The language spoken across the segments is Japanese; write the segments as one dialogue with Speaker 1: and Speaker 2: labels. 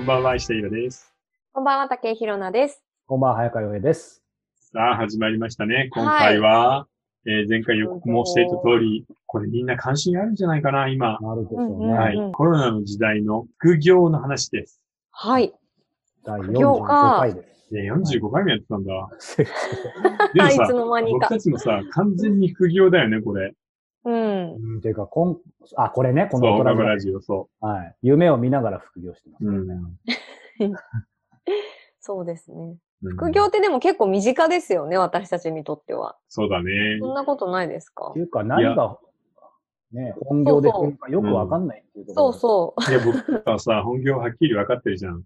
Speaker 1: こんばんは、石田ゆです。
Speaker 2: こんばんは、竹井ひろなです。
Speaker 3: こんばんは、早川洋平です。
Speaker 1: さあ、始まりましたね。今回は、えー前回予告もしていた通り、これみんな関心あるんじゃないかな、今。
Speaker 3: なるでしょう
Speaker 2: うん
Speaker 3: ね。
Speaker 1: はい、
Speaker 2: うん
Speaker 1: コロナの時代の副業の話です。
Speaker 2: はい。
Speaker 3: 第
Speaker 2: 副業
Speaker 3: 45
Speaker 2: か
Speaker 3: 回です。
Speaker 1: ね、45回もやってたんだ。でも
Speaker 2: い
Speaker 1: さ
Speaker 2: つ、の間にか。
Speaker 1: 僕たちもさ、完全に副業だよね、これ。
Speaker 2: うん。
Speaker 3: うん、ていうか、こん、あ、これね、こ
Speaker 1: そう、
Speaker 3: の大
Speaker 1: ガブラ
Speaker 3: 人
Speaker 1: ジオ、そ
Speaker 3: はい。夢を見ながら副業してます、
Speaker 1: う。
Speaker 3: ね。
Speaker 1: うん。
Speaker 2: そうですね。
Speaker 1: うん
Speaker 2: 副業ってでも結構身近ですよね、私たちにとっては。
Speaker 1: そうだね。
Speaker 2: そんなことないですか？
Speaker 3: っていうか、何が、ね、本業で
Speaker 2: そうそう
Speaker 3: よくわかんないっていうところ。
Speaker 2: そうそ
Speaker 1: いや、僕はさ、本業はっきり分かってるじゃん。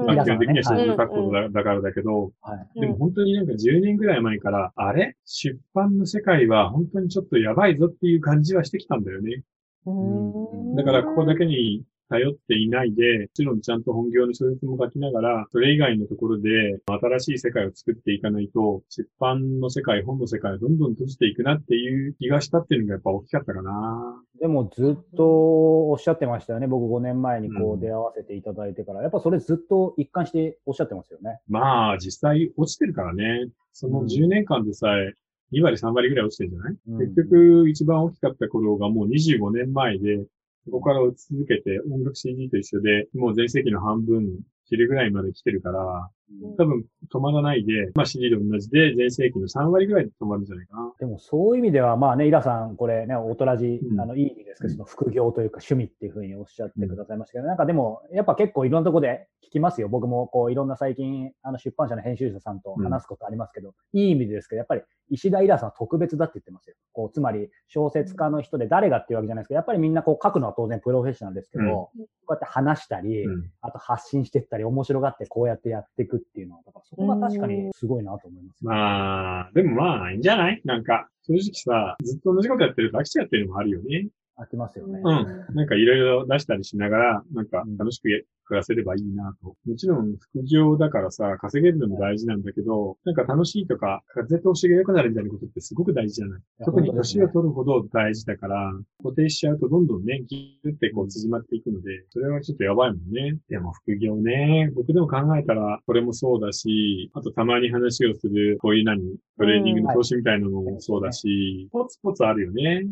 Speaker 2: う。
Speaker 1: まあ、基本的には
Speaker 3: はい
Speaker 1: 新聞書くことだだからだけど、
Speaker 3: はい。
Speaker 1: でも本当になんか10年ぐらい前から、あれ出版の世界は本当にちょっとやばいぞっていう感じはしてきたんだよね。
Speaker 2: うん
Speaker 1: だからここだけに頼っていないで、もちろんちゃんと本業の小説も書きながら、それ以外のところで新しい世界を作っていかないと、出版の世界、本の世界をどんどん閉じていくなっていう気がしたっていうのがやっぱ大きかったかな。
Speaker 3: でもずっとおっしゃってましたよね。僕5年前にこ
Speaker 1: うん
Speaker 3: う出会わせていただいてから。やっぱそれずっと一貫しておっしゃってますよね。
Speaker 1: まあ実際落ちてるからね。その10年間でさえ2割3割ぐらい落ちてるんじゃない、
Speaker 3: うん
Speaker 1: 結局一番大きかった頃がもう25年前で、そこから落ち続けて音楽 CD と一緒で、もう全盛期の半分、昼ぐらいまで来てるから、多分止まらないで、まあ CD と同じで全盛期の3割ぐらいで止まるんじゃないかな。
Speaker 3: でもそういう意味では、まあね、イラさん、これね、おとらじ、
Speaker 1: うん
Speaker 3: あの、いい意味ですけど、その副業というか趣味っていうふうにおっしゃってくださいましたけど、なんかでも、やっぱ結構いろんなところで聞きますよ。僕もこう、いろんな最近、あの、出版社の編集者さんと話すことありますけど、いい意味ですけど、やっぱり石田イラさんは特別だって言ってますよ。こう、つまり小説家の人で誰がっていうわけじゃないですけど、やっぱりみんなこう書くのは当然プロフェッショナルですけど、
Speaker 1: うん
Speaker 3: こうやって話したり、
Speaker 1: うん。
Speaker 3: あと発信していったり、面白がってこうやってやっていくっていうのは、だからそこが確かにすごいなと思います。
Speaker 1: まあ、でもまあ、いいんじゃない？なんか、正直さ、ずっと同じことやってると飽きちゃってるのもあるよね。
Speaker 3: 飽きますよね。
Speaker 1: うん。なんかいろいろ出したりしながら、なんか楽しく暮らせればいいなと。もちろん副業だからさ、稼げるのも大事なんだけど、なんか楽しいとか、風通しが良くなるみたいなことってすごく大事じゃない
Speaker 3: や
Speaker 1: 特に年を取るほど大事だから、固定しちゃうとどんどんね、ギュってこう縮まっていくので、それはちょっとやばいもんね。でも副業ね、僕でも考えたら、これもそうだし、あとたまに話をする、こういう何、トレーニングの投資みたいなのもそうだし、ポツポツあるよね。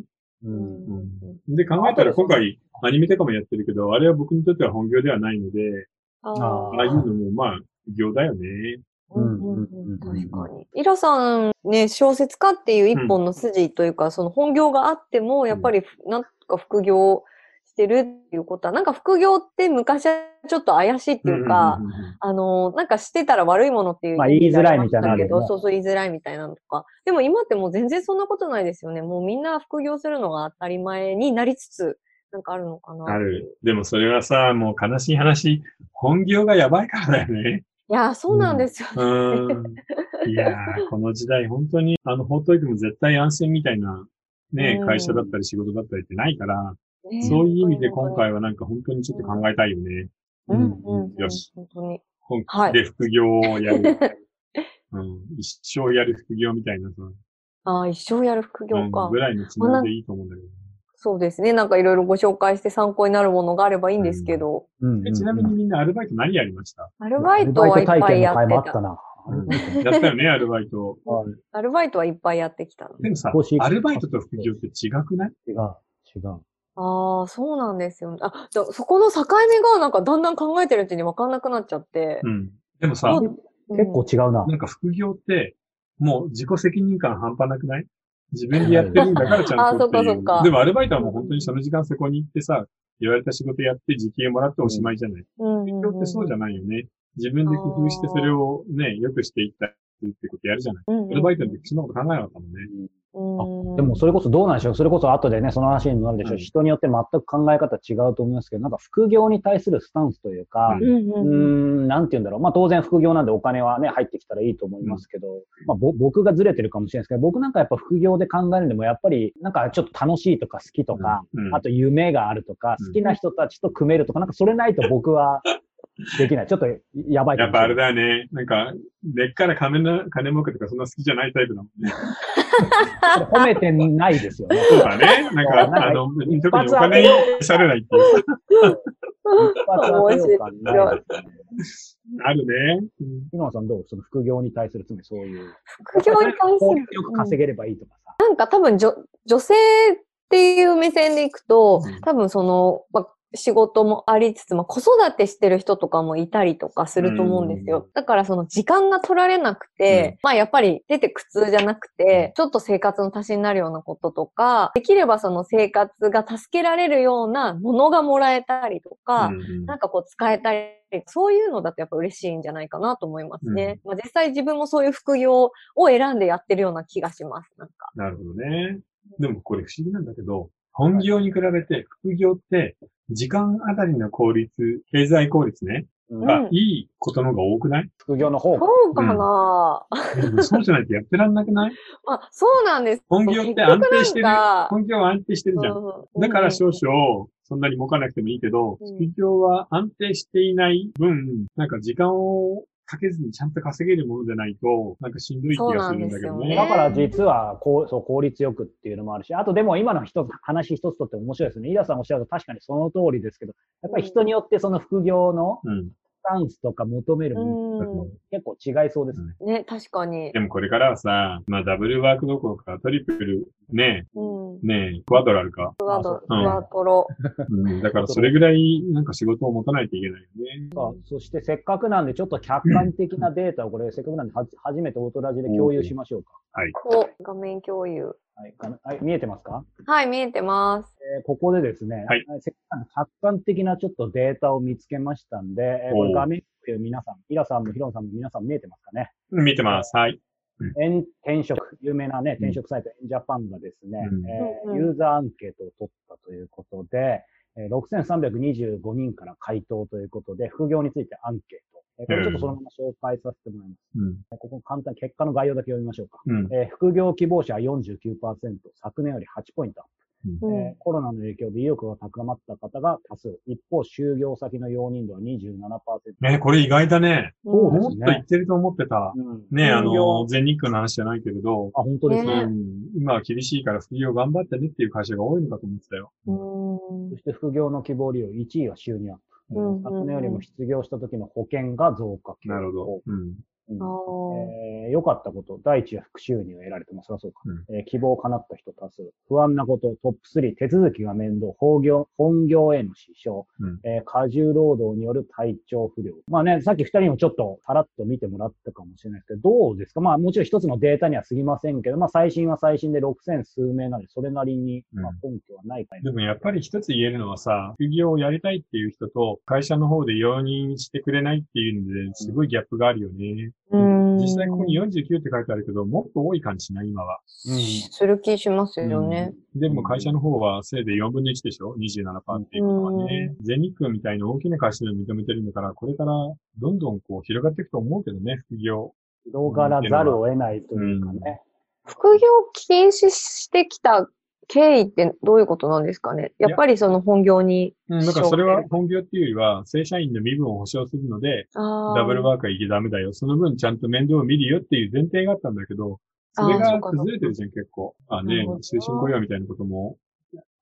Speaker 3: うん。
Speaker 1: うん。で、考えたら今回アニメとかもやってるけど、あれは僕にとっては本業ではないので、
Speaker 2: あ
Speaker 3: あ
Speaker 1: いうのもまあ、業だよね。
Speaker 2: うんうん
Speaker 3: うん
Speaker 2: うん。確かに。イラさんね、小説家っていう一本の筋というか、その本業があっても、やっぱりなんか副業してるっていうことは、なんか副業って昔はちょっと怪しいっていうか、
Speaker 1: んんんん
Speaker 2: あの、なんかしてたら悪いものっていう
Speaker 3: まあ言いづらいみたいなね
Speaker 2: そうそう言いづらいみたいなのとか。でも今ってもう全然そんなことないですよね。もうみんな副業するのが当たり前になりつつ、なんかあるのかな。
Speaker 1: ある。でもそれはさ、もう悲しい話、本業がやばいからだよね。
Speaker 2: いやー、そうなんですよ
Speaker 1: う
Speaker 2: ね。
Speaker 1: ん。いやー、この時代本当に、あの、ほっといても絶対安心みたいな、ね
Speaker 2: う、ん
Speaker 1: 会社だったり仕事だったりってないから、
Speaker 2: ね
Speaker 1: そういう意味で今回はなんか本当にちょっと考えたいよね。
Speaker 2: うんうんうん、
Speaker 1: よし
Speaker 2: 本当に。
Speaker 1: 本
Speaker 2: はい
Speaker 1: 気で副業をやる。うん。一生やる副業みたいなさ、
Speaker 2: ああ、一生やる副業か。
Speaker 1: うんぐらいのつもりでいいと思うんだけど。
Speaker 2: そうですね。なんかいろいろご紹介して参考になるものがあればいいんですけど、
Speaker 1: えちなみにみんなアルバイト何やりました？
Speaker 2: アルバイトはいっぱいや
Speaker 3: アルバイト体験の回もあ
Speaker 2: っ
Speaker 3: ってたな。
Speaker 1: やったよね、アルバイト。
Speaker 3: はい
Speaker 2: た。アルバイトはいっぱいやってきたの。
Speaker 1: でもさアルバイトと副業って違くない？
Speaker 3: 違う、違う。
Speaker 2: ああ、そうなんですよね。あ、だそこの境目がなんかだんだん考えてるうちに分かんなくなっちゃって。
Speaker 1: うん。でもさ、
Speaker 3: 結構違うな。
Speaker 1: なんか副業って、もう自己責任感半端なくない？自分でやってるんだからちゃんとっていう。
Speaker 2: あそっかそっか
Speaker 1: でもアルバイトはもう本当にその時間そこに行ってさ、言われた仕事やって時給もらっておしまいじゃない。
Speaker 2: うんうん
Speaker 1: 副業ってそうじゃないよね。自分で工夫してそれをね、良くしていったりってことやるじゃない。
Speaker 2: うんうん
Speaker 1: アルバイトの時そんなこと考えなかったもんね。
Speaker 2: うん
Speaker 3: でもそれこそどうなんでしょう？それこそ後でね、その話になるでしょう。
Speaker 1: うん
Speaker 3: 人によって全く考え方違うと思いますけど、なんか副業に対するスタンスというか、
Speaker 1: う
Speaker 2: うん
Speaker 3: う
Speaker 2: ん
Speaker 3: ん、なんて言うんだろう。まあ当然副業なんでお金はね、入ってきたらいいと思いますけど、まあぼ僕がずれてるかもしれないですけど、僕なんかやっぱ副業で考えるのもやっぱり、なんかちょっと楽しいとか好きとか、
Speaker 1: うん
Speaker 3: あと夢があるとか、
Speaker 1: うん
Speaker 3: 好きな人たちと組めるとか、なんかそれないと僕はできない。ちょっとやばいか
Speaker 1: やっぱあれ。だよね。なんか、根っから金の、金儲けとかそんな好きじゃないタイプだもんね。
Speaker 3: 褒めてないですよね。
Speaker 1: そうだね。なんか、
Speaker 3: なんか
Speaker 1: あの、特にお
Speaker 3: 発
Speaker 1: 金にされないっていうか。
Speaker 3: 一発当てよう感ないですよね。
Speaker 1: あるね。うん
Speaker 3: ヒロさんどう？その副業に対する、つまりそういう。
Speaker 2: 副業に関す
Speaker 3: 効
Speaker 2: る
Speaker 3: 率よく稼げればいいとかさ。
Speaker 2: なんか多分女、女性っていう目線でいくと
Speaker 1: うん、
Speaker 2: 多分その、まあ、仕事もありつつも子育てしてる人とかもいたりとかすると思うんです
Speaker 1: うん
Speaker 2: よ。だからその時間が取られなくて、まあやっぱり出て苦痛じゃなくて、ちょっと生活の足しになるようなこととか、できればその生活が助けられるようなものがもらえたりとか、
Speaker 1: うん
Speaker 2: なんかこう使えたり、そういうのだとやっぱ嬉しいんじゃないかなと思いますね。まあ実際自分もそういう副業を選んでやってるような気がします。なんか。
Speaker 1: なるほどね。でもこれ不思議なんだけど、本業に比べて副業って、時間あたりの効率、経済効率ね、
Speaker 3: うん。
Speaker 1: がいいことの方が多くない？
Speaker 3: 副業の方が。
Speaker 2: そうかな、
Speaker 1: でもそうじゃないとやってらんなくない？
Speaker 2: ま あ、そうなんです。
Speaker 1: 本業って安定してる。本業は安定してるじゃん。
Speaker 2: うん。
Speaker 1: だから少々、そんなに儲かなくてもいいけど、
Speaker 2: うん。
Speaker 1: 副業は安定していない分、なんか時間をかけずにちゃんと稼げるものでないと、なんかしんどい気がするんだけどね。
Speaker 2: ね
Speaker 3: だから実はこうそう効率よくっていうのもあるし、あとでも今の一つ話一つとって面白いですね。イラさんおっしゃると確かにその通りですけど、やっぱり人によってその副業の
Speaker 1: うん。
Speaker 3: スタンスとか求めるもの
Speaker 2: うん
Speaker 3: 結構違いそうですね。
Speaker 2: ね、確かに。
Speaker 1: でもこれからはさ、まあダブルワークどころかトリプル、ね
Speaker 2: うん。
Speaker 1: え、ねえ、クワドラルか。
Speaker 2: クワド、ク
Speaker 1: うん
Speaker 2: ワトロ。
Speaker 1: うん、だからそれぐらいなんか仕事を持たないといけないよね。
Speaker 3: さあそしてせっかくなんでちょっと客観的なデータをこれせっかくなんでは初めてオートラジで共有しましょうか。
Speaker 2: お、画面共有。
Speaker 3: はい、かはい見えてますか？
Speaker 2: はい、見えてます。
Speaker 3: えーここでですね、
Speaker 1: はい
Speaker 3: せっかく客観的なちょっとデータを見つけましたんで、えーこれ画面共有皆さん、イラさんもヒロンさんも皆さん見えてますかね？
Speaker 1: 見てます。はい。
Speaker 3: エン転職、有名なね、転職サイト、エンジャパンがですね、
Speaker 1: うん
Speaker 3: えーユーザーアンケートを取ったということで、えー6325人から回答ということで、副業についてアンケート。えーこれちょっとそのまま紹介させてもらいます。
Speaker 1: うん。
Speaker 3: ここ簡単に結果の概要だけ読みましょうか。
Speaker 1: うん。
Speaker 3: えー副業希望者は49%、昨年より8ポイントアップ。
Speaker 2: うん
Speaker 3: えーコロナの影響で意欲が高まった方が多数。一方、就業先の容認度は27%。
Speaker 1: ねこれ意外だね。
Speaker 3: そうです
Speaker 1: もっと言ってると思ってた。
Speaker 3: うん
Speaker 1: ねあの、全日空の話じゃないけれど、
Speaker 3: あ、本当ですね。
Speaker 1: 今は厳しいから副業頑張ってねっていう会社が多いのかと思ってたよ。
Speaker 2: うん
Speaker 3: そして副業の希望利用1位は収入アップ。
Speaker 2: うん
Speaker 3: 昨年よりも失業した時の保険が増加傾向
Speaker 1: なるほど。うん。
Speaker 3: うん。えー良かったこと、第一は副収入を得られてます。そりゃそうか、
Speaker 1: う
Speaker 3: えー希望を叶った人多数。不安なこと、トップ3、手続きが面倒、本業、本業への支障、
Speaker 1: うん。
Speaker 3: えー過重労働による体調不良。まあね、さっき二人にもちょっとさらっと見てもらったかもしれないですけど、どうですか？まあもちろん一つのデータには過ぎませんけど、まあ最新は最新で6000数名なので、それなりに、まあ
Speaker 1: う
Speaker 3: 根拠はないかい
Speaker 1: でもやっぱり一つ言えるのはさ、副業をやりたいっていう人と、会社の方で容認してくれないっていうので、すごいギャップがあるよね。
Speaker 2: うん
Speaker 1: 実際ここに49って書いてあるけど、もっと多い感じしない？今は。
Speaker 2: する気しますよね。
Speaker 1: うんでも会社の方はせいで4分の1でしょ ?27% っていうことはね。全日空みたいな大きな会社で認めてるんだから、これからどんどんこう広がっていくと思うけどね、副業。
Speaker 3: 広がらざるを得ないというかね。
Speaker 2: 副業禁止してきた経緯ってどういうことなんですかね？やっぱりその本業に。
Speaker 1: うん、だからそれは本業っていうよりは、正社員の身分を保障するので、ダブルワークは行けダメだよ。その分ちゃんと面倒を見るよっていう前提があったんだけど、それが崩れてるじゃん、結構。あね終身雇用みたいなことも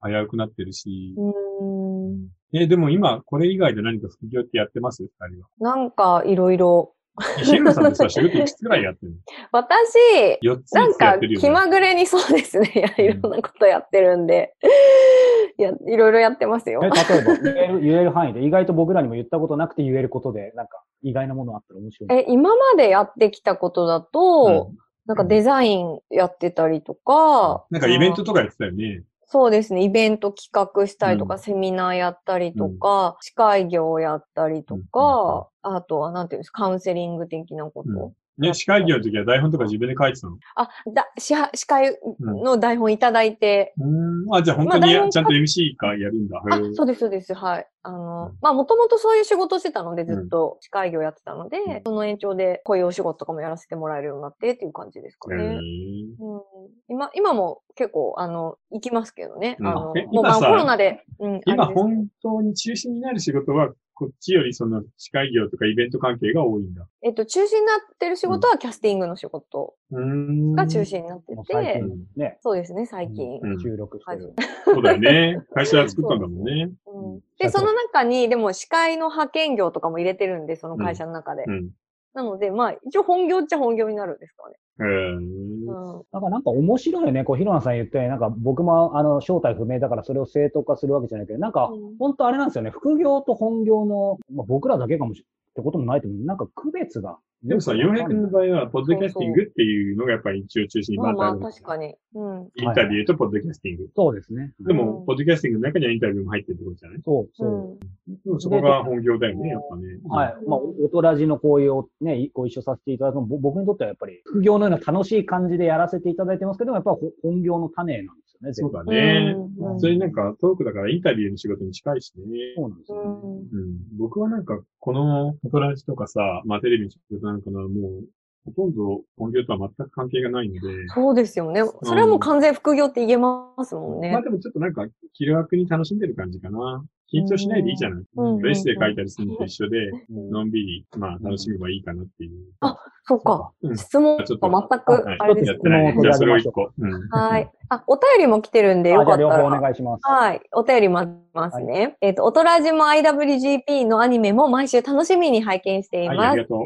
Speaker 1: 危うくなってるし。
Speaker 2: うん。
Speaker 1: え、でも今、これ以外で何か副業ってやってます？二人は。
Speaker 2: なんかいろいろ。
Speaker 1: ルさんってさ、仕事いくつくらいやってるの
Speaker 2: 私、
Speaker 1: ?4 つ
Speaker 2: なんか。気まぐれにそうですね。いやいろんなことやってるんで。いや、いろいろやってますよ
Speaker 3: え。例えば言える、言える範囲で、意外と僕らにも言ったことなくて言えることで、なんか意外なものあったら面白い。
Speaker 2: え、今までやってきたことだと、なんかデザインやってたりとか、
Speaker 1: なんかイベントとかやってたよね。
Speaker 2: そうですね。イベント企画したりとか、
Speaker 1: うん
Speaker 2: セミナーやったりとか、司会業をやったりとか、あとは、なんていうんですか、カウンセリング的なこと。
Speaker 1: うんね、司会業の時は台本とか自分で書いてたの？
Speaker 2: あ、だ、しは司会の台本いただいて、
Speaker 1: うん。あ、じゃあ本当にちゃんと MC かやるんだ。
Speaker 2: あそうです、そうです。はい。あの、
Speaker 1: うん
Speaker 2: まあ、もともとそういう仕事をしてたので、ずっと司会業やってたので、
Speaker 1: うん
Speaker 2: その延長でこういうお仕事とかもやらせてもらえるようになってっていう感じですかね。うん、今、今も結構、あの、行きますけどね。
Speaker 1: うん
Speaker 2: あの
Speaker 1: え、
Speaker 2: もうコロナで、うん、
Speaker 1: 今本当に中心になる仕事は、こっちよりその司会業とかイベント関係が多いんだ。
Speaker 2: えっと、中心になってる仕事はキャスティングの仕事
Speaker 1: うーん。
Speaker 2: が中心になって
Speaker 3: もう最
Speaker 2: て、
Speaker 3: 近ね、
Speaker 2: そうですね、最近。
Speaker 1: うん
Speaker 3: 収録してる。
Speaker 1: そうだよね。会社作ったんだもんね。
Speaker 2: うんで、その中に、でも司会の派遣業とかも入れてるんで、その会社の中で。
Speaker 1: うん。
Speaker 2: なので、まあ、一応本業っちゃ本業になるんですかね。
Speaker 1: へー
Speaker 2: うん。
Speaker 3: なんか、なんか面白いよね。こう、ひろなさん言って、なんか僕も、あの、正体不明だからそれを正当化するわけじゃないけど、なんか
Speaker 2: うん、
Speaker 3: 本当あれなんですよね。副業と本業の、まあ、僕らだけかもしれってこともないと思う。なんか区別が。
Speaker 1: でもさ、洋平君の場合は、ポッドキャスティングっていうのがやっぱり一応中心に
Speaker 2: まあまあ、
Speaker 1: またあるんです
Speaker 2: 確かに。うん。
Speaker 1: インタビューとポッドキャスティング。
Speaker 3: そうですね。
Speaker 1: でも、
Speaker 2: うん
Speaker 1: ポッドキャスティングの中にはインタビューも入ってるってことじゃない？
Speaker 3: そう、
Speaker 2: う
Speaker 3: そう。
Speaker 2: ん。
Speaker 1: でもそこが本業だよね、やっぱね。
Speaker 3: はい。まあ、おとらじのこういうね、ご一緒させていただくの僕にとってはやっぱり、副業のような楽しい感じでやらせていただいてますけども、やっぱ本業の種なんね、
Speaker 1: そうだ
Speaker 3: ね。
Speaker 1: ね。
Speaker 2: うん
Speaker 1: それなんかトークだからインタビューの仕事に近いしね。
Speaker 3: そうなんですよね。
Speaker 2: うん
Speaker 1: うん。僕はなんか、このフォトラジとかさ、まあテレビの仕事なんかな、もう、ほとんど本業とは全く関係がないので、
Speaker 2: そうですよね。それはもう完全副業って言えますもんね
Speaker 1: まあ。でもちょっとなんか気楽に楽しんでる感じかな。緊張しないでいいじゃない。
Speaker 2: うんうん
Speaker 1: エッセイ書いたりするのと一緒で、
Speaker 2: うん
Speaker 1: のんびり、まあ楽しめばいいかなっていう。
Speaker 2: あそっか。
Speaker 1: うん
Speaker 2: 質問
Speaker 1: ちょっと
Speaker 2: が全く
Speaker 1: はい
Speaker 2: あれですね。
Speaker 1: じゃあそれを一個。うん。
Speaker 2: はい。あ、お便りも来てるんで、よ
Speaker 3: あじゃあ両方お
Speaker 2: かったら。
Speaker 3: 願いします。
Speaker 2: はい。お便り待ってますね。えっ、と、おとらじも IWGP のアニメも毎週楽しみに拝見してい
Speaker 1: はい、
Speaker 2: ます。
Speaker 1: ありがとう。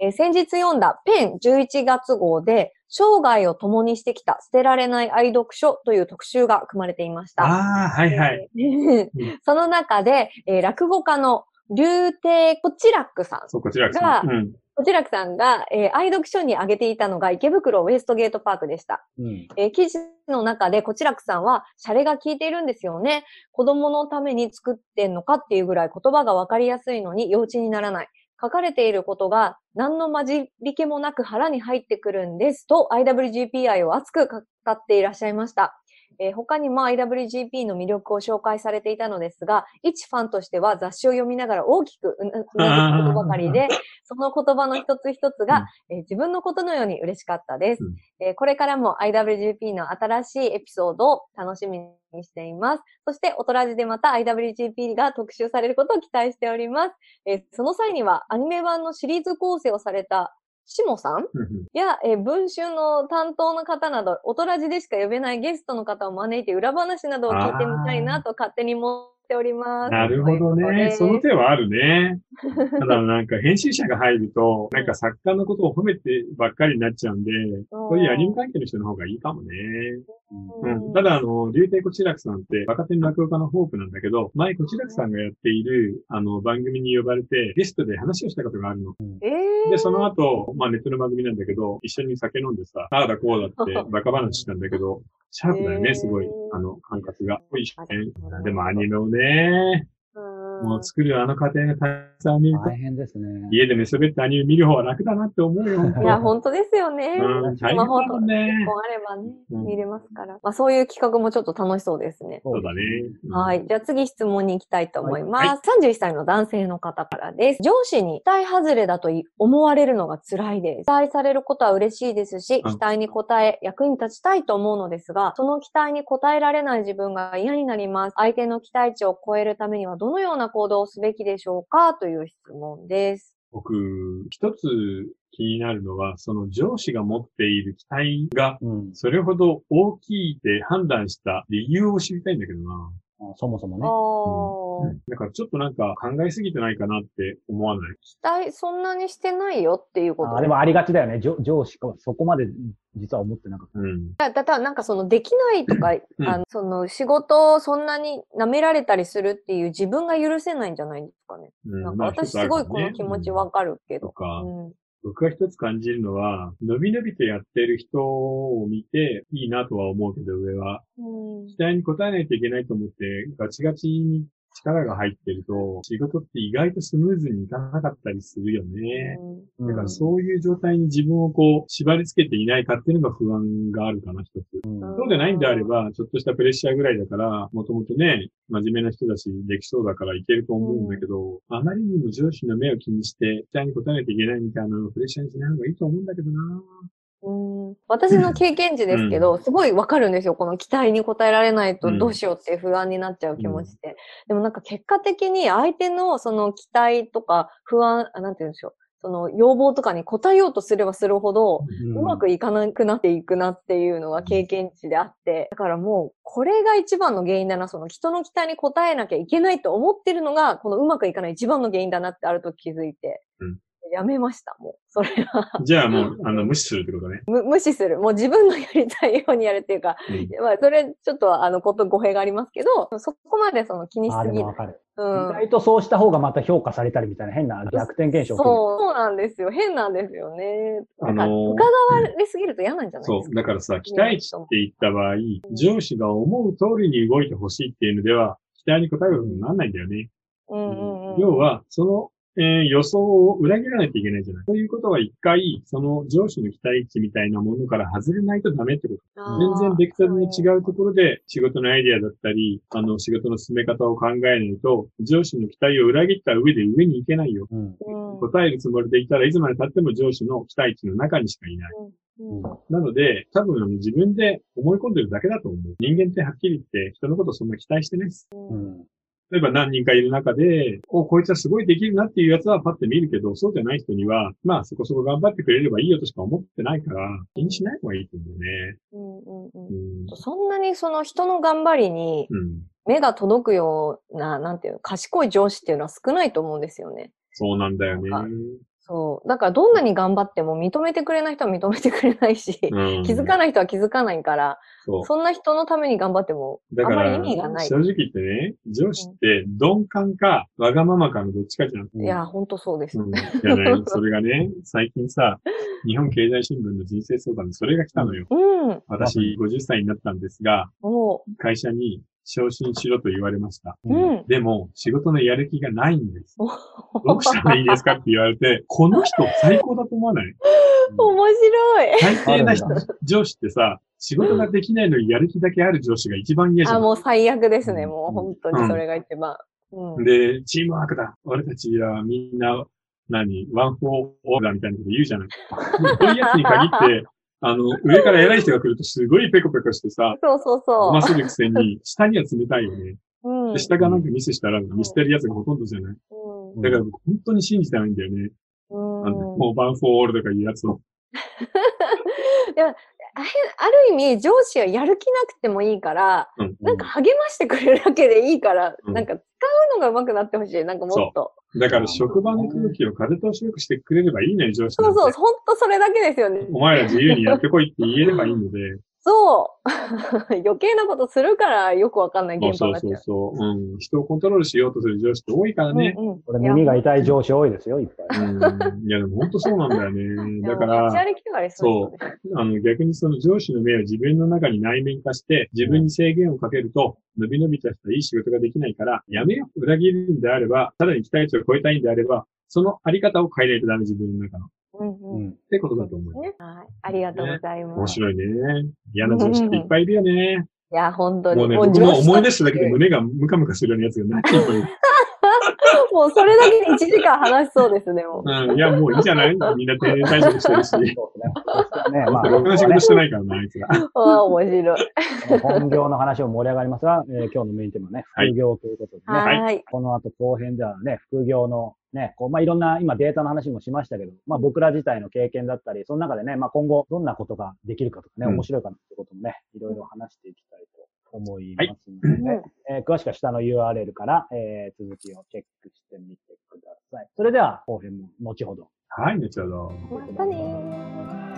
Speaker 2: えー先日読んだペン11月号で、生涯を共にしてきた捨てられない愛読書という特集が組まれていました。
Speaker 1: ああ、はいはい。
Speaker 2: えー その中で、えー落語家の竜亭こちらくさん。
Speaker 1: そう、こちらです
Speaker 2: が
Speaker 1: うん。
Speaker 2: こちらくさんが、えー愛読書に挙げていたのが池袋ウエストゲートパークでした。
Speaker 3: うん。
Speaker 2: えー記事の中で、こちらくさんは、シャレが効いているんですよね。子供のために作ってんのかっていうぐらい言葉がわかりやすいのに幼稚にならない。書かれていることが何の混じり気もなく腹に入ってくるんですと IWGPI を熱く語っていらっしゃいました。えー他にも IWGP の魅力を紹介されていたのですが、一ファンとしては雑誌を読みながら大きくう なずくことばかりで、その言葉の一つ一つが、えー自分のことのように嬉しかったです。
Speaker 1: うん
Speaker 2: えーこれからも IWGP の新しいエピソードを楽しみにしています。そして、オトラジでまた IWGP が特集されることを期待しております。えーその際には、アニメ版のシリーズ構成をされたシモさん？
Speaker 1: うん
Speaker 2: や、えー文春の担当の方など、オトラジでしか呼べないゲストの方を招いて裏話などを聞いてみたいなと勝手に思っております。
Speaker 1: なるほどね。その手はあるね。ただなんか編集者が入ると、なんか作家のことを褒めてばっかりになっちゃうんで、そういうアニメ関係の人の方がいいかもね。うん。ただあの、竜亭こちらくさんって若手の落語家のホープなんだけど、前こちらくさんがやっているあの番組に呼ばれてゲストで話をしたことがあるの。
Speaker 2: えー、
Speaker 1: で、その後、まあネットの番組なんだけど、一緒に酒飲んでさ、ああだこうだって バカ話したんだけど、シャープだよね、すごい。あの、感覚が。でもアニメをね、もう作るあの過程がたくさん見ると、
Speaker 3: 大変ですね。
Speaker 1: 家で寝そべってアニメ見る方は楽だなって思うよ。
Speaker 2: いや、本当ですよね。
Speaker 1: うん、
Speaker 2: スマホと
Speaker 1: ね。
Speaker 2: 一本あればね、
Speaker 1: うん
Speaker 2: 見れますから。まあそういう企画もちょっと楽しそうですね。
Speaker 1: そうだね。うん
Speaker 2: はい。じゃあ次質問に行きたいと思います。31歳の男性の方からです。上司に期待外れだと思われるのが辛いです。期待されることは嬉しいですし、
Speaker 1: うん
Speaker 2: 期待に応え、役に立ちたいと思うのですが、その期待に応えられない自分が嫌になります。相手の期待値を超えるためにはどのような行動をすべきでしょうか？という質問です。
Speaker 1: 僕、一つ気になるのは、その上司が持っている期待が。それほど大きいって判断した理由を知りたいんだけどな。
Speaker 3: そもそも
Speaker 2: あ
Speaker 3: ね。
Speaker 2: ー
Speaker 1: だからちょっとなんか考えすぎてないかなって思わない？
Speaker 2: 期待そんなにしてないよっていうこと？
Speaker 3: あでもありがちだよね。上上司がそこまで実は思ってなかっ
Speaker 1: うん。
Speaker 2: だだからなんかそのできないとか、
Speaker 1: うん
Speaker 2: あのその仕事をそんなに舐められたりするっていう自分が許せないんじゃないですかね。
Speaker 1: うん
Speaker 2: なんか
Speaker 1: まあ
Speaker 2: 私すごいこの気持ちわかるけど。
Speaker 1: とか、
Speaker 2: うん
Speaker 1: 僕が一つ感じるのは、伸び伸びとやってる人を見ていいなとは思うけど、上は。
Speaker 2: うん
Speaker 1: 期待に応えないといけないと思って、ガチガチに力が入ってると、仕事って意外とスムーズにいかなかったりするよね。
Speaker 3: た。
Speaker 1: だからそういう状態に自分をこう、縛り付けていないかっていうのが不安があるかな、一つ。
Speaker 3: うん
Speaker 1: そうでないんであれば、ちょっとしたプレッシャーぐらいだから、もともとね、真面目な人だし、できそうだからいけると思うんだけど、あまりにも上司の目を気にして、期待に応えないといけないみたいなのをプレッシャーにしない方がいいと思うんだけどな
Speaker 2: うん。私の経験値ですけど、すごいわかるんですよ。この期待に応えられないとどうしようって不安になっちゃう気持ちって。でもなんか結果的に相手のその期待とか不安、あなんて言うんでしょう。その要望とかに応えようとすればするほど、うまくいかなくなっていくなっていうのが経験値であって、だからもう、これが一番の原因だな、その人の期待に応えなきゃいけないと思ってるのが、このうまくいかない一番の原因だなってあると気づいて、
Speaker 1: うん
Speaker 2: やめました、もう。それは。
Speaker 1: じゃあもう、あの、無視するってことね。
Speaker 2: む無視する。もう自分のやりたいようにやるっていうか、
Speaker 1: うん
Speaker 2: まあ、それちょっとあの、こと語弊がありますけど、そこまでその気にしすぎない。
Speaker 3: でもわかる。
Speaker 2: うん
Speaker 3: 意。外とそうした方がまた評価されたりみたいな変な逆転現象。
Speaker 2: そう、そうなんですよ。変なんですよね。なんか、
Speaker 1: あのー
Speaker 2: 伺われすぎると嫌なんじゃない
Speaker 1: そう。
Speaker 2: ですか。
Speaker 1: だからさ、期待値って言った場合、上司が思う通りに動いてほしいっていうのでは、期待に応えることにならないんだよね。
Speaker 2: うんうんうん。
Speaker 1: 要は、その、えー予想を裏切らないといけないじゃない。ということは一回、その上司の期待値みたいなものから外れないとダメってこと。全然ベクトルの違うところで仕事のアイデアだったり、あの仕事の進め方を考えないと、上司の期待を裏切った上で上に行けないよ。
Speaker 3: うん。
Speaker 2: うん
Speaker 1: 答えるつもりでいたらいつまで経っても上司の期待値の中にしかいない。
Speaker 2: うん
Speaker 1: なので、多分あの自分で思い込んでるだけだと思う。人間ってはっきり言って人のことそんな期待してないです。
Speaker 3: うん。
Speaker 1: 例えば何人かいる中で、お、こいつはすごいできるなっていうやつはパッて見るけど、そうじゃない人には、まあそこそこ頑張ってくれればいいよとしか思ってないから、気にしない方がいいと思うね。
Speaker 2: うんうんうん
Speaker 1: うん。
Speaker 2: そんなにその人の頑張りに
Speaker 1: うん。
Speaker 2: 目が届くような、なんていうの、賢い上司っていうのは少ないと思うんですよね。
Speaker 1: そうなんだよね。
Speaker 2: そう。だからどんなに頑張っても認めてくれない人は認めてくれないし、
Speaker 1: うん
Speaker 2: 気づかない人は気づかないから、
Speaker 1: そう。
Speaker 2: そんな人のために頑張っても、あんまり
Speaker 1: だから、
Speaker 2: 意味がない。
Speaker 1: 正直言ってね、上司って鈍感かわがままかのどっちかじゃん。
Speaker 2: いや、ほんとそうです。
Speaker 1: うん。いやね、それがね、最近さ、日本経済新聞の人生相談でそれが来たのよ。
Speaker 2: うん。
Speaker 1: 私、50歳になったんですが。会社に昇進しろと言われました。
Speaker 2: うん。
Speaker 1: でも、仕事のやる気がないんです。
Speaker 2: お
Speaker 1: どうしたらいいですかって言われて、この人最高だと思わない？
Speaker 2: 面白い。
Speaker 1: 最低な人上司ってさ、仕事ができないのにやる気だけある上司が一番嫌じゃ
Speaker 2: あ、
Speaker 1: ん。
Speaker 2: もう最悪ですね。
Speaker 3: うん
Speaker 2: もう本当にそれが一番。うん。
Speaker 1: で、チームワークだ。俺たちはみんな、何、ワンフォーオーダーみたいなこと言うじゃない。でもこういうやつに限って、あの、上から偉い人が来るとすごいペコペコしてさ、
Speaker 2: そうそうそ
Speaker 1: まっすぐくせに、下には冷たいよね。
Speaker 2: う。うん。
Speaker 1: で、下がなんかミスしたら見捨てるやつがほとんどじゃない。
Speaker 2: うん。
Speaker 1: だから僕本当に信じてないんだよね。
Speaker 2: うん
Speaker 1: あの、もうワンフォーオールとかいうやつを。
Speaker 2: でもある意味、上司はやる気なくてもいいから、
Speaker 1: うん。
Speaker 2: なんか励ましてくれるだけでいいから、
Speaker 1: うん
Speaker 2: なんか使うのが上手くなってほしい。なんかもっと。
Speaker 1: だから職場の空気を風通しよくしてくれればいいのよ、上司
Speaker 2: そうそう、ほんとそれだけですよね。
Speaker 1: お前ら自由にやってこいって言えればいいので。
Speaker 2: そう。余計なことするからよくわかんない現場
Speaker 1: そうそう
Speaker 2: になっちゃう。
Speaker 1: そうそう。うん。人をコントロールしようとする上司って多いからね。
Speaker 2: うんうん
Speaker 3: これ耳が痛い上司多いですよ、いっぱい。
Speaker 1: うん。いや、でも本当そうなんだよね。だか
Speaker 2: いやもう8
Speaker 1: ら、
Speaker 2: 割9割そう
Speaker 1: あの、逆にその上司の目を自分の中に内面化して、自分に制限をかけると、伸び伸びとしたいい仕事ができないから、やめよう。裏切るんであれば、さらに期待値を超えたいんであれば、そのあり方を変えないとダメ、自分の中の。っ
Speaker 2: うんうん
Speaker 3: うん。
Speaker 1: てことだと思う。
Speaker 2: ねはい。ありがとうございます。
Speaker 1: 面白いね。嫌な上司っていっぱいいるよね。
Speaker 2: いや、本当に。
Speaker 1: もうね、僕も思い出しただけで
Speaker 2: も
Speaker 1: 胸がムカムカするようなやつが何人もいる。
Speaker 2: もうそれだけで1時間話しそうですね、もう。
Speaker 1: うん、いや、もういいじゃない？みんな定年退職してるし。
Speaker 3: そうですね。まあ、
Speaker 1: ろくな仕事してないからな、あいつら。
Speaker 2: ああ、面白い。
Speaker 3: 本業の話も盛り上がりますが、えー今日のメインテーマはね、
Speaker 1: はい
Speaker 3: 副業ということでね、
Speaker 1: はい
Speaker 2: はい。
Speaker 3: この後後編ではね、副業のね、こうまあ、いろんな今データの話もしましたけど、まあ、僕ら自体の経験だったり、その中でね、まあ、今後どんなことができるかとかね、
Speaker 1: うん
Speaker 3: 面白いかなってこともね、いろいろ話していきたいと思いますので、
Speaker 2: うん
Speaker 3: えー詳しくは下の URL から、えー続きをチェックしてみてください。それでは後編も後ほど。
Speaker 1: はい、後ほど。
Speaker 2: またねー。